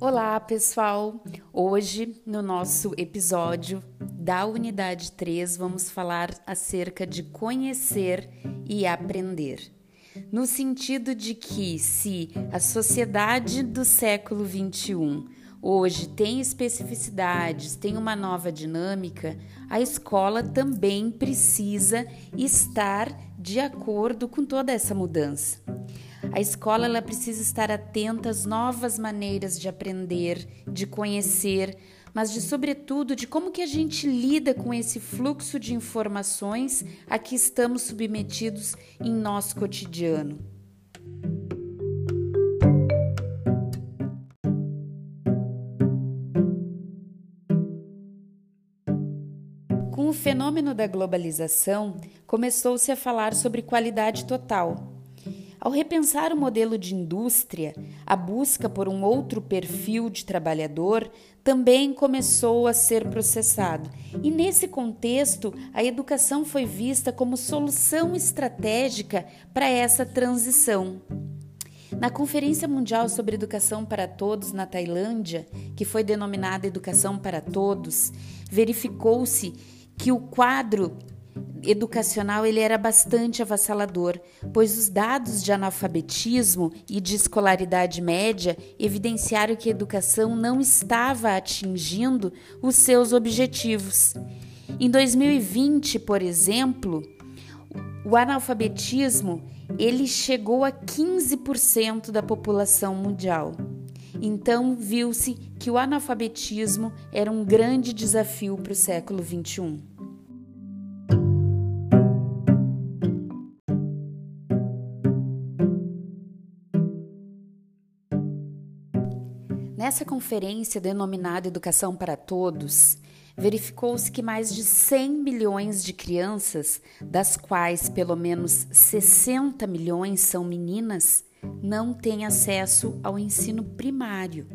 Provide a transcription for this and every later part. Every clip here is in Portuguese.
Olá, pessoal! Hoje, no nosso episódio da unidade 3, vamos falar acerca de conhecer e aprender. No sentido de que, se a sociedade do século 21 hoje tem especificidades, tem uma nova dinâmica, a escola também precisa estar de acordo com toda essa mudança. A escola ela precisa estar atenta às novas maneiras de aprender, de conhecer, mas de sobretudo de como que a gente lida com esse fluxo de informações a que estamos submetidos em nosso cotidiano. Com o fenômeno da globalização, começou-se a falar sobre qualidade total ao repensar o modelo de indústria, a busca por um outro perfil de trabalhador também começou a ser processado. E nesse contexto, a educação foi vista como solução estratégica para essa transição. Na Conferência Mundial sobre Educação para Todos na Tailândia, que foi denominada Educação para Todos, verificou-se que o quadro educacional ele era bastante avassalador, pois os dados de analfabetismo e de escolaridade média evidenciaram que a educação não estava atingindo os seus objetivos. Em 2020, por exemplo, o analfabetismo ele chegou a 15% da população mundial. Então, viu-se que o analfabetismo era um grande desafio para o século 21. Nessa conferência denominada Educação para Todos, verificou-se que mais de 100 milhões de crianças, das quais pelo menos 60 milhões são meninas, não têm acesso ao ensino primário.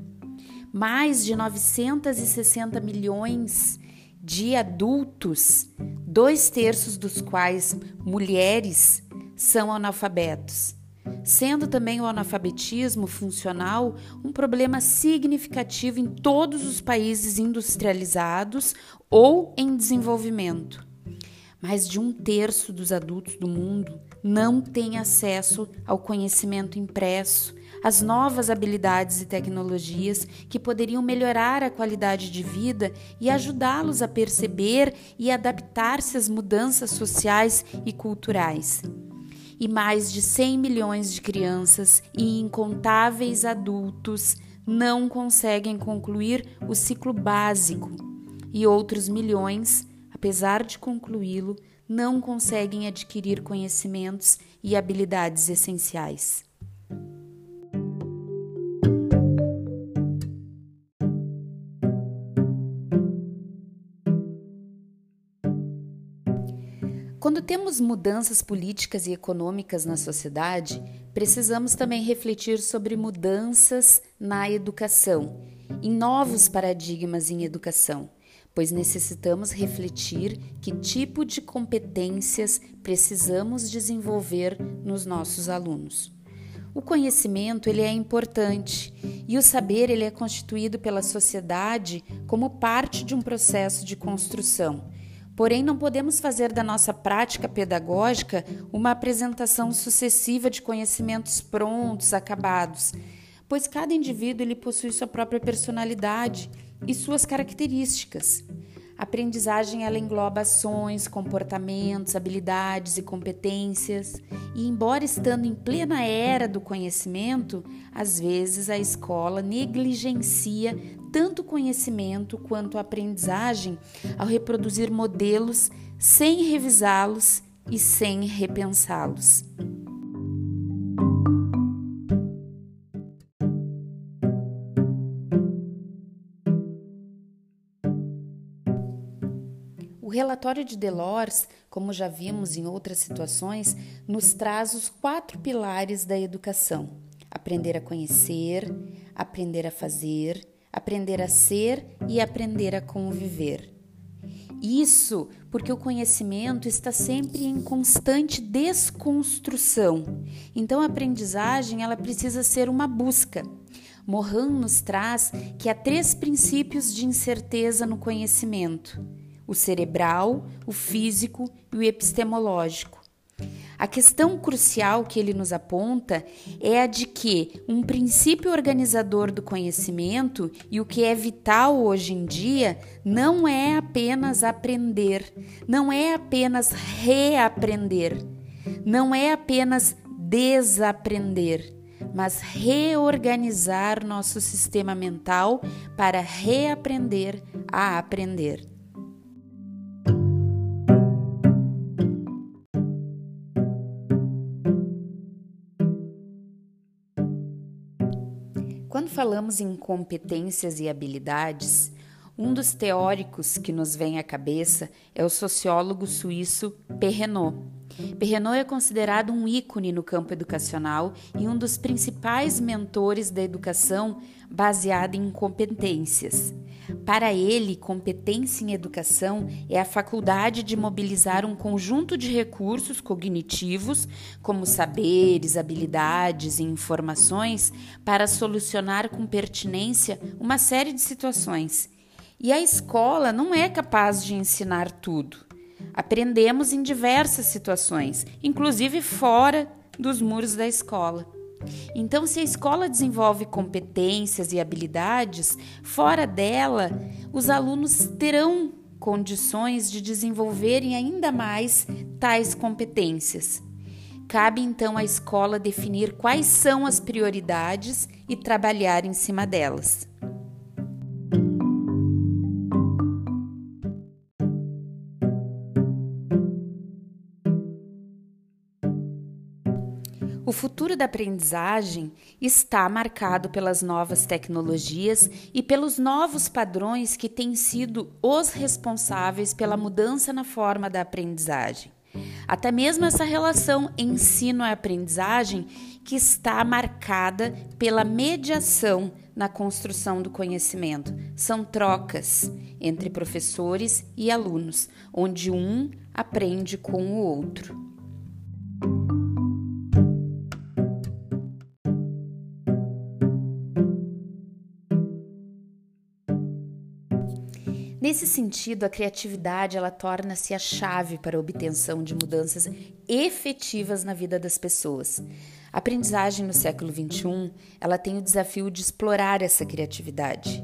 Mais de 960 milhões de adultos, dois terços dos quais mulheres, são analfabetos sendo também o analfabetismo funcional um problema significativo em todos os países industrializados ou em desenvolvimento. Mais de um terço dos adultos do mundo não tem acesso ao conhecimento impresso, às novas habilidades e tecnologias que poderiam melhorar a qualidade de vida e ajudá-los a perceber e adaptar-se às mudanças sociais e culturais e mais de 100 milhões de crianças e incontáveis adultos não conseguem concluir o ciclo básico, e outros milhões, apesar de concluí-lo, não conseguem adquirir conhecimentos e habilidades essenciais. Temos mudanças políticas e econômicas na sociedade, precisamos também refletir sobre mudanças na educação, em novos paradigmas em educação, pois necessitamos refletir que tipo de competências precisamos desenvolver nos nossos alunos. O conhecimento ele é importante e o saber ele é constituído pela sociedade como parte de um processo de construção Porém, não podemos fazer da nossa prática pedagógica uma apresentação sucessiva de conhecimentos prontos, acabados, pois cada indivíduo ele possui sua própria personalidade e suas características. A aprendizagem ela engloba ações, comportamentos, habilidades e competências, e embora estando em plena era do conhecimento, às vezes a escola negligencia tanto conhecimento quanto aprendizagem ao reproduzir modelos sem revisá-los e sem repensá-los. O relatório de Delors, como já vimos em outras situações, nos traz os quatro pilares da educação: aprender a conhecer, aprender a fazer, aprender a ser e aprender a conviver. Isso porque o conhecimento está sempre em constante desconstrução. Então a aprendizagem ela precisa ser uma busca, Morin nos traz que há três princípios de incerteza no conhecimento: o cerebral, o físico e o epistemológico. A questão crucial que ele nos aponta é a de que um princípio organizador do conhecimento e o que é vital hoje em dia não é apenas aprender, não é apenas reaprender, não é apenas desaprender, mas reorganizar nosso sistema mental para reaprender a aprender. Quando falamos em competências e habilidades, um dos teóricos que nos vem à cabeça é o sociólogo suíço Perrenot. Perrenot é considerado um ícone no campo educacional e um dos principais mentores da educação baseada em competências. Para ele, competência em educação é a faculdade de mobilizar um conjunto de recursos cognitivos, como saberes, habilidades e informações, para solucionar com pertinência uma série de situações. E a escola não é capaz de ensinar tudo. Aprendemos em diversas situações, inclusive fora dos muros da escola. Então, se a escola desenvolve competências e habilidades, fora dela, os alunos terão condições de desenvolverem ainda mais tais competências. Cabe então à escola definir quais são as prioridades e trabalhar em cima delas. Futuro da aprendizagem está marcado pelas novas tecnologias e pelos novos padrões que têm sido os responsáveis pela mudança na forma da aprendizagem. Até mesmo essa relação ensino-aprendizagem que está marcada pela mediação na construção do conhecimento. São trocas entre professores e alunos, onde um aprende com o outro. Nesse sentido, a criatividade ela torna-se a chave para a obtenção de mudanças efetivas na vida das pessoas. A aprendizagem no século XXI ela tem o desafio de explorar essa criatividade.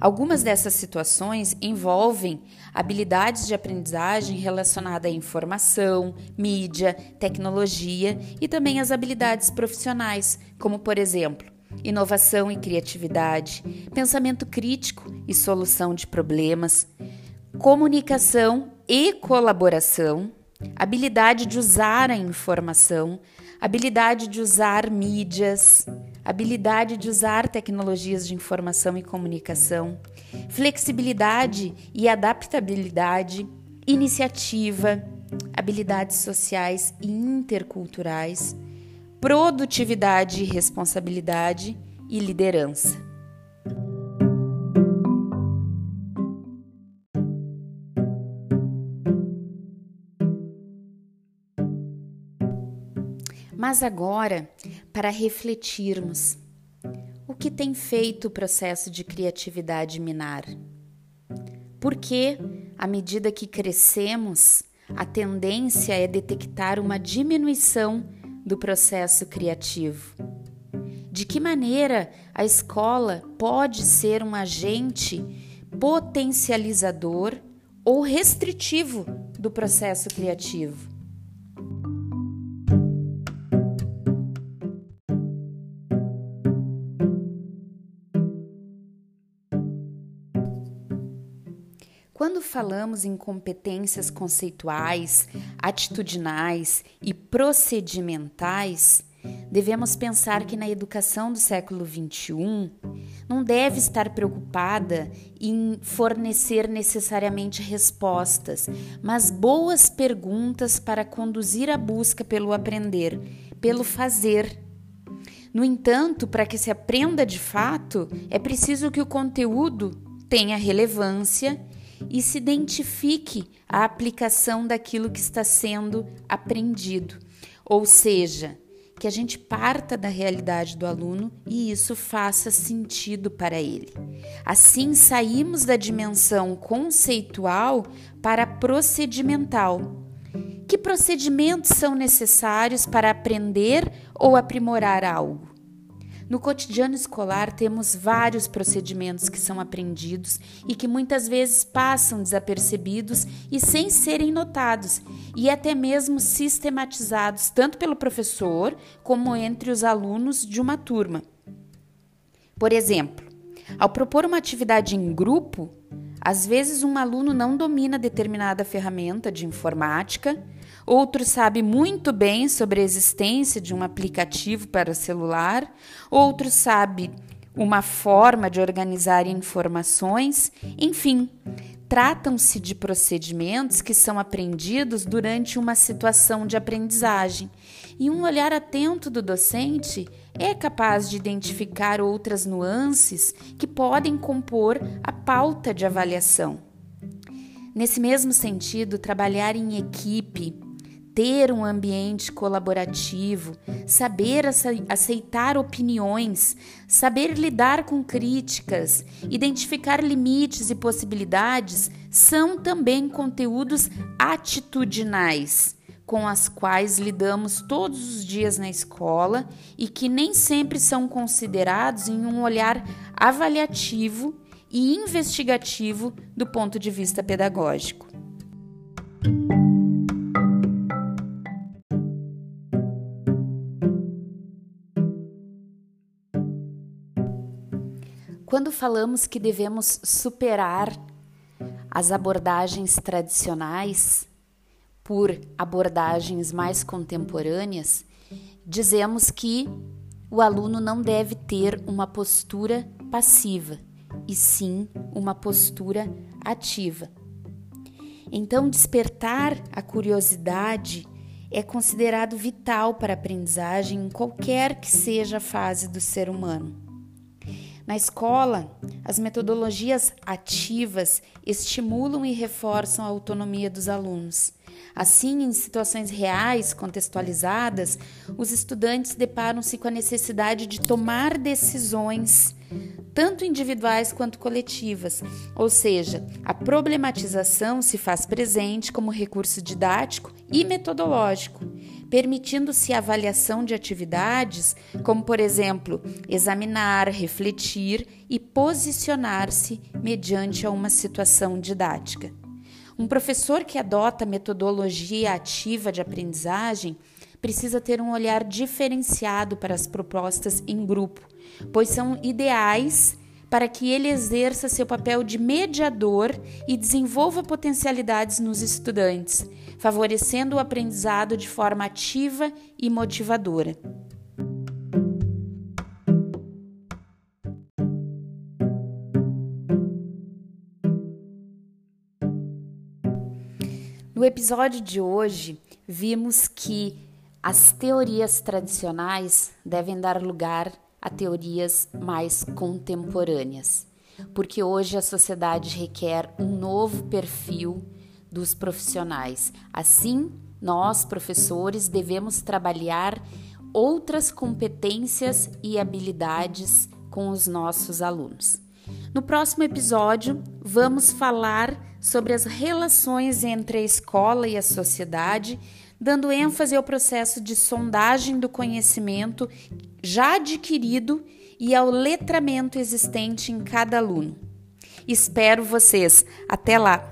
Algumas dessas situações envolvem habilidades de aprendizagem relacionada à informação, mídia, tecnologia e também as habilidades profissionais, como por exemplo, inovação e criatividade, pensamento crítico e solução de problemas, comunicação e colaboração, habilidade de usar a informação, habilidade de usar mídias, habilidade de usar tecnologias de informação e comunicação, flexibilidade e adaptabilidade, iniciativa, habilidades sociais e interculturais produtividade, responsabilidade e liderança. Mas agora, para refletirmos, o que tem feito o processo de criatividade minar? Porque, à medida que crescemos, a tendência é detectar uma diminuição do processo criativo. De que maneira a escola pode ser um agente potencializador ou restritivo do processo criativo? Quando falamos em competências conceituais, atitudinais e procedimentais, devemos pensar que na educação do século XXI não deve estar preocupada em fornecer necessariamente respostas, mas boas perguntas para conduzir a busca pelo aprender, pelo fazer. No entanto, para que se aprenda de fato, é preciso que o conteúdo tenha relevância e se identifique a aplicação daquilo que está sendo aprendido, ou seja, que a gente parta da realidade do aluno e isso faça sentido para ele. Assim, saímos da dimensão conceitual para procedimental. Que procedimentos são necessários para aprender ou aprimorar algo? No cotidiano escolar, temos vários procedimentos que são aprendidos e que muitas vezes passam desapercebidos e sem serem notados, e até mesmo sistematizados tanto pelo professor como entre os alunos de uma turma. Por exemplo, ao propor uma atividade em grupo, às vezes um aluno não domina determinada ferramenta de informática Outro sabe muito bem sobre a existência de um aplicativo para celular, outro sabe uma forma de organizar informações, enfim, tratam-se de procedimentos que são aprendidos durante uma situação de aprendizagem, e um olhar atento do docente é capaz de identificar outras nuances que podem compor a pauta de avaliação. Nesse mesmo sentido, trabalhar em equipe, ter um ambiente colaborativo, saber aceitar opiniões, saber lidar com críticas, identificar limites e possibilidades são também conteúdos atitudinais com as quais lidamos todos os dias na escola e que nem sempre são considerados em um olhar avaliativo e investigativo do ponto de vista pedagógico. Quando falamos que devemos superar as abordagens tradicionais por abordagens mais contemporâneas, dizemos que o aluno não deve ter uma postura passiva, e sim uma postura ativa. Então, despertar a curiosidade é considerado vital para a aprendizagem em qualquer que seja a fase do ser humano. Na escola, as metodologias ativas estimulam e reforçam a autonomia dos alunos. Assim, em situações reais, contextualizadas, os estudantes deparam-se com a necessidade de tomar decisões, tanto individuais quanto coletivas, ou seja, a problematização se faz presente como recurso didático e metodológico permitindo-se a avaliação de atividades, como, por exemplo, examinar, refletir e posicionar-se mediante a uma situação didática. Um professor que adota metodologia ativa de aprendizagem precisa ter um olhar diferenciado para as propostas em grupo, pois são ideais para que ele exerça seu papel de mediador e desenvolva potencialidades nos estudantes, favorecendo o aprendizado de forma ativa e motivadora. No episódio de hoje, vimos que as teorias tradicionais devem dar lugar a teorias mais contemporâneas, porque hoje a sociedade requer um novo perfil dos profissionais. Assim, nós, professores, devemos trabalhar outras competências e habilidades com os nossos alunos. No próximo episódio, vamos falar sobre as relações entre a escola e a sociedade dando ênfase ao processo de sondagem do conhecimento já adquirido e ao letramento existente em cada aluno. Espero vocês. Até lá!